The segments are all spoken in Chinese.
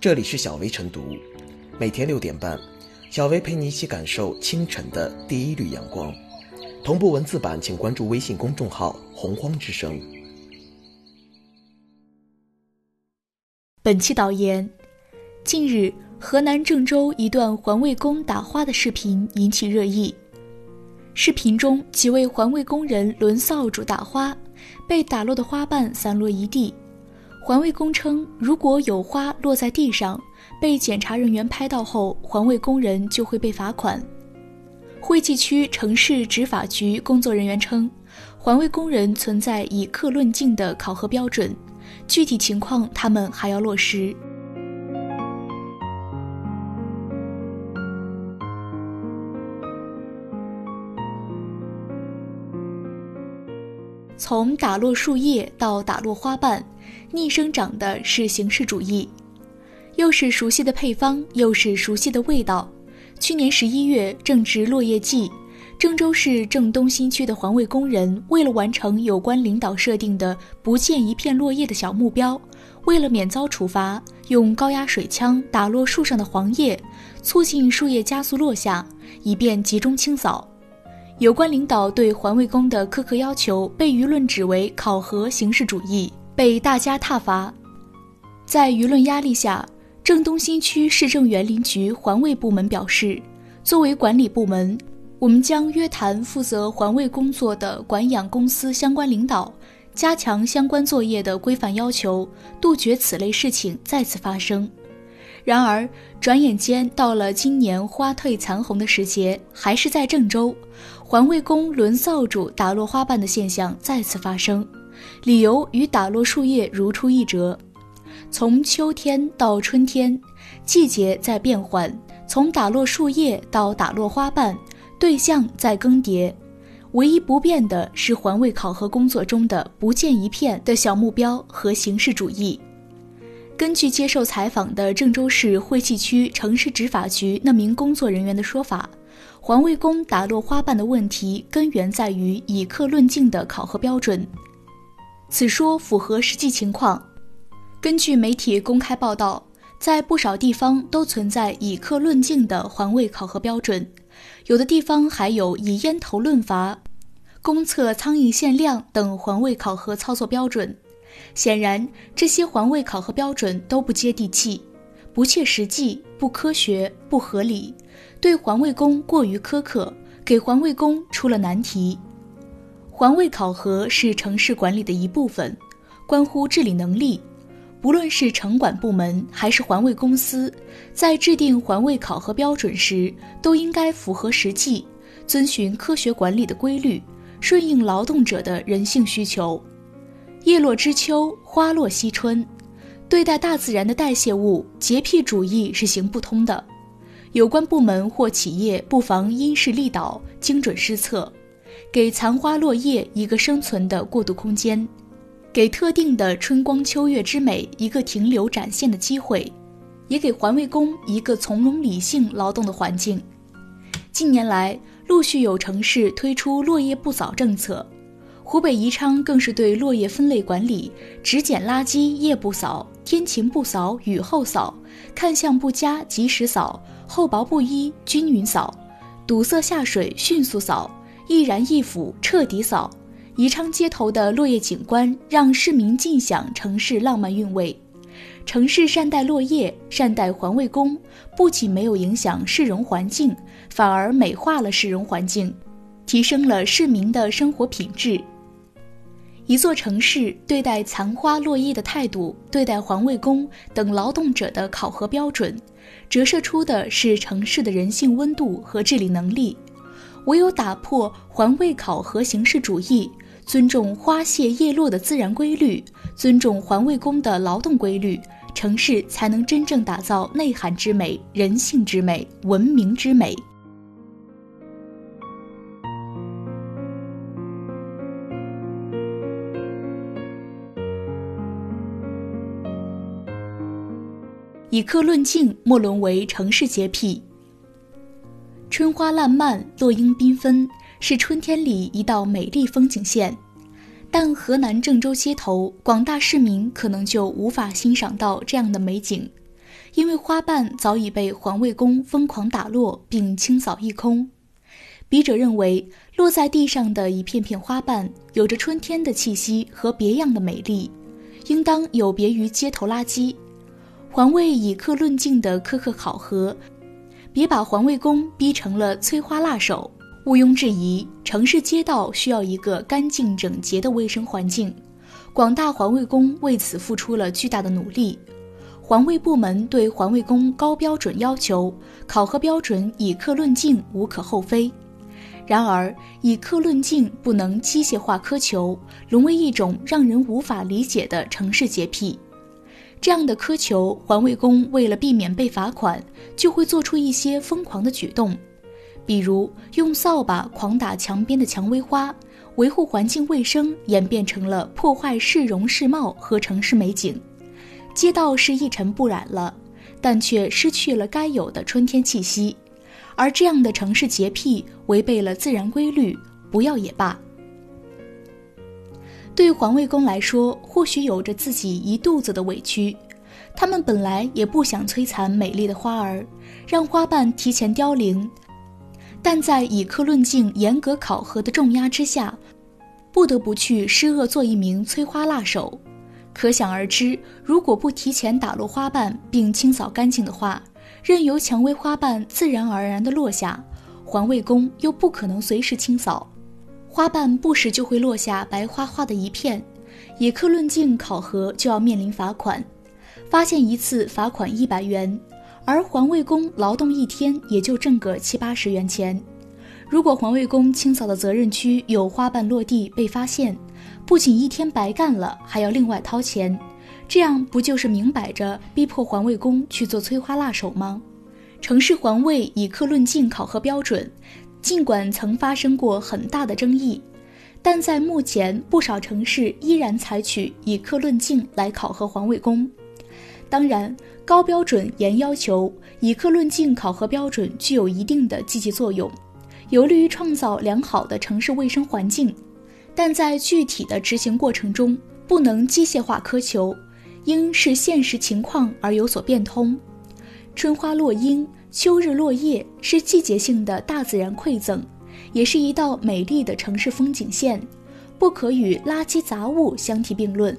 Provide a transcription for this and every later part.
这里是小薇晨读，每天六点半，小薇陪你一起感受清晨的第一缕阳光。同步文字版，请关注微信公众号“洪荒之声”。本期导言：近日，河南郑州一段环卫工打花的视频引起热议。视频中，几位环卫工人轮扫帚打花，被打落的花瓣散落一地。环卫工称，如果有花落在地上，被检查人员拍到后，环卫工人就会被罚款。惠济区城市执法局工作人员称，环卫工人存在以客论境的考核标准，具体情况他们还要落实。从打落树叶到打落花瓣。逆生长的是形式主义，又是熟悉的配方，又是熟悉的味道。去年十一月正值落叶季，郑州市郑东新区的环卫工人为了完成有关领导设定的不见一片落叶的小目标，为了免遭处罚，用高压水枪打落树上的黄叶，促进树叶加速落下，以便集中清扫。有关领导对环卫工的苛刻要求被舆论指为考核形式主义。被大家挞伐，在舆论压力下，郑东新区市政园林局环卫部门表示，作为管理部门，我们将约谈负责环卫工作的管养公司相关领导，加强相关作业的规范要求，杜绝此类事情再次发生。然而，转眼间到了今年花褪残红的时节，还是在郑州，环卫工轮扫帚打落花瓣的现象再次发生。理由与打落树叶如出一辙，从秋天到春天，季节在变换；从打落树叶到打落花瓣，对象在更迭。唯一不变的是环卫考核工作中的“不见一片”的小目标和形式主义。根据接受采访的郑州市惠济区城市执法局那名工作人员的说法，环卫工打落花瓣的问题根源在于以客论境的考核标准。此说符合实际情况。根据媒体公开报道，在不少地方都存在以客论境的环卫考核标准，有的地方还有以烟头论罚、公测苍蝇限量等环卫考核操作标准。显然，这些环卫考核标准都不接地气、不切实际、不科学、不合理，对环卫工过于苛刻，给环卫工出了难题。环卫考核是城市管理的一部分，关乎治理能力。不论是城管部门还是环卫公司，在制定环卫考核标准时，都应该符合实际，遵循科学管理的规律，顺应劳动者的人性需求。叶落知秋，花落惜春。对待大自然的代谢物，洁癖主义是行不通的。有关部门或企业不妨因势利导，精准施策。给残花落叶一个生存的过渡空间，给特定的春光秋月之美一个停留展现的机会，也给环卫工一个从容理性劳动的环境。近年来，陆续有城市推出落叶不扫政策，湖北宜昌更是对落叶分类管理：只捡垃圾夜不扫，天晴不扫雨后扫，看相不佳及时扫，厚薄不一均匀扫，堵塞下水迅速扫。易燃易腐，彻底扫。宜昌街头的落叶景观，让市民尽享城市浪漫韵味。城市善待落叶，善待环卫工，不仅没有影响市容环境，反而美化了市容环境，提升了市民的生活品质。一座城市对待残花落叶的态度，对待环卫工等劳动者的考核标准，折射出的是城市的人性温度和治理能力。唯有打破环卫考核形式主义，尊重花谢叶落的自然规律，尊重环卫工的劳动规律，城市才能真正打造内涵之美、人性之美、文明之美。以客论境，莫沦为城市洁癖。春花烂漫，落英缤纷，是春天里一道美丽风景线。但河南郑州街头，广大市民可能就无法欣赏到这样的美景，因为花瓣早已被环卫工疯狂打落并清扫一空。笔者认为，落在地上的一片片花瓣有着春天的气息和别样的美丽，应当有别于街头垃圾。环卫以客论境的苛刻考核，别把环卫工逼成了催花辣手。毋庸置疑，城市街道需要一个干净整洁的卫生环境。广大环卫工为此付出了巨大的努力。环卫部门对环卫工高标准要求，考核标准以客论境无可厚非。然而，以客论境不能机械化苛求，沦为一种让人无法理解的城市洁癖。这样的苛求，环卫工为了避免被罚款，就会做出一些疯狂的举动，比如用扫把狂打墙边的蔷薇花，维护环境卫生演变成了破坏市容市貌和城市美景。街道是一尘不染了，但却失去了该有的春天气息。而这样的城市洁癖违背了自然规律，不要也罢。对环卫工来说，或许有着自己一肚子的委屈，他们本来也不想摧残美丽的花儿，让花瓣提前凋零，但在以客论径、严格考核的重压之下，不得不去施恶做一名催花辣手。可想而知，如果不提前打落花瓣并清扫干净的话，任由蔷薇花瓣自然而然地落下，环卫工又不可能随时清扫，花瓣不时就会落下白花花的一片。以克论径考核就要面临罚款，发现一次罚款一百元，而环卫工劳动一天也就挣个七八十元钱。如果环卫工清扫的责任区有花瓣落地被发现，不仅一天白干了，还要另外掏钱。这样不就是明摆着逼迫环卫工去做催花辣手吗？城市环卫以客论径考核标准，尽管曾发生过很大的争议，但在目前不少城市依然采取以客论径来考核环卫工。当然，高标准严要求、以客论径考核标准具有一定的积极作用，有利于创造良好的城市卫生环境，但在具体的执行过程中，不能机械化苛求。应视现实情况而有所变通。春花落樱，秋日落叶，是季节性的大自然馈赠，也是一道美丽的城市风景线，不可与垃圾杂物相提并论。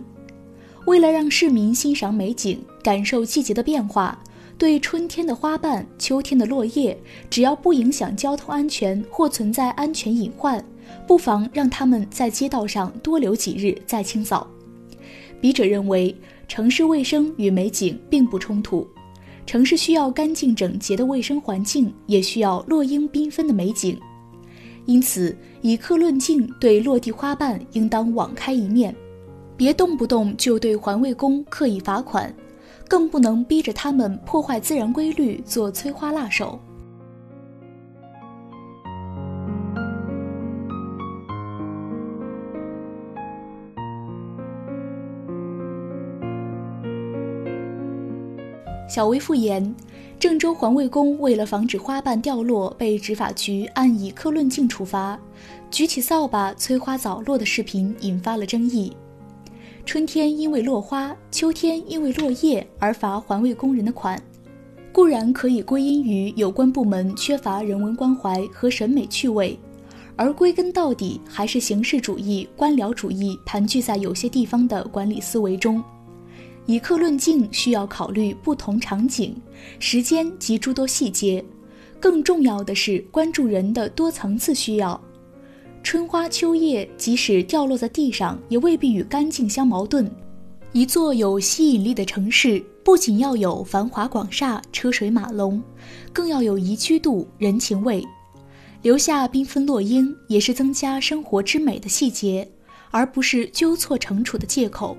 为了让市民欣赏美景，感受季节的变化，对春天的花瓣、秋天的落叶，只要不影响交通安全或存在安全隐患，不妨让他们在街道上多留几日再清扫。笔者认为。城市卫生与美景并不冲突，城市需要干净整洁的卫生环境，也需要落英缤纷的美景。因此，以客论径，对落地花瓣应当网开一面，别动不动就对环卫工刻意罚款，更不能逼着他们破坏自然规律，做催花辣手。小薇复言，郑州环卫工为了防止花瓣掉落，被执法局按以克论径处罚，举起扫把催花早落的视频引发了争议。春天因为落花，秋天因为落叶而罚环卫工人的款，固然可以归因于有关部门缺乏人文关怀和审美趣味，而归根到底还是形式主义、官僚主义盘踞在有些地方的管理思维中。以客论境需要考虑不同场景、时间及诸多细节，更重要的是关注人的多层次需要。春花秋叶即使掉落在地上，也未必与干净相矛盾。一座有吸引力的城市，不仅要有繁华广厦、车水马龙，更要有宜居度、人情味。留下缤纷落英，也是增加生活之美的细节，而不是纠错惩处的借口。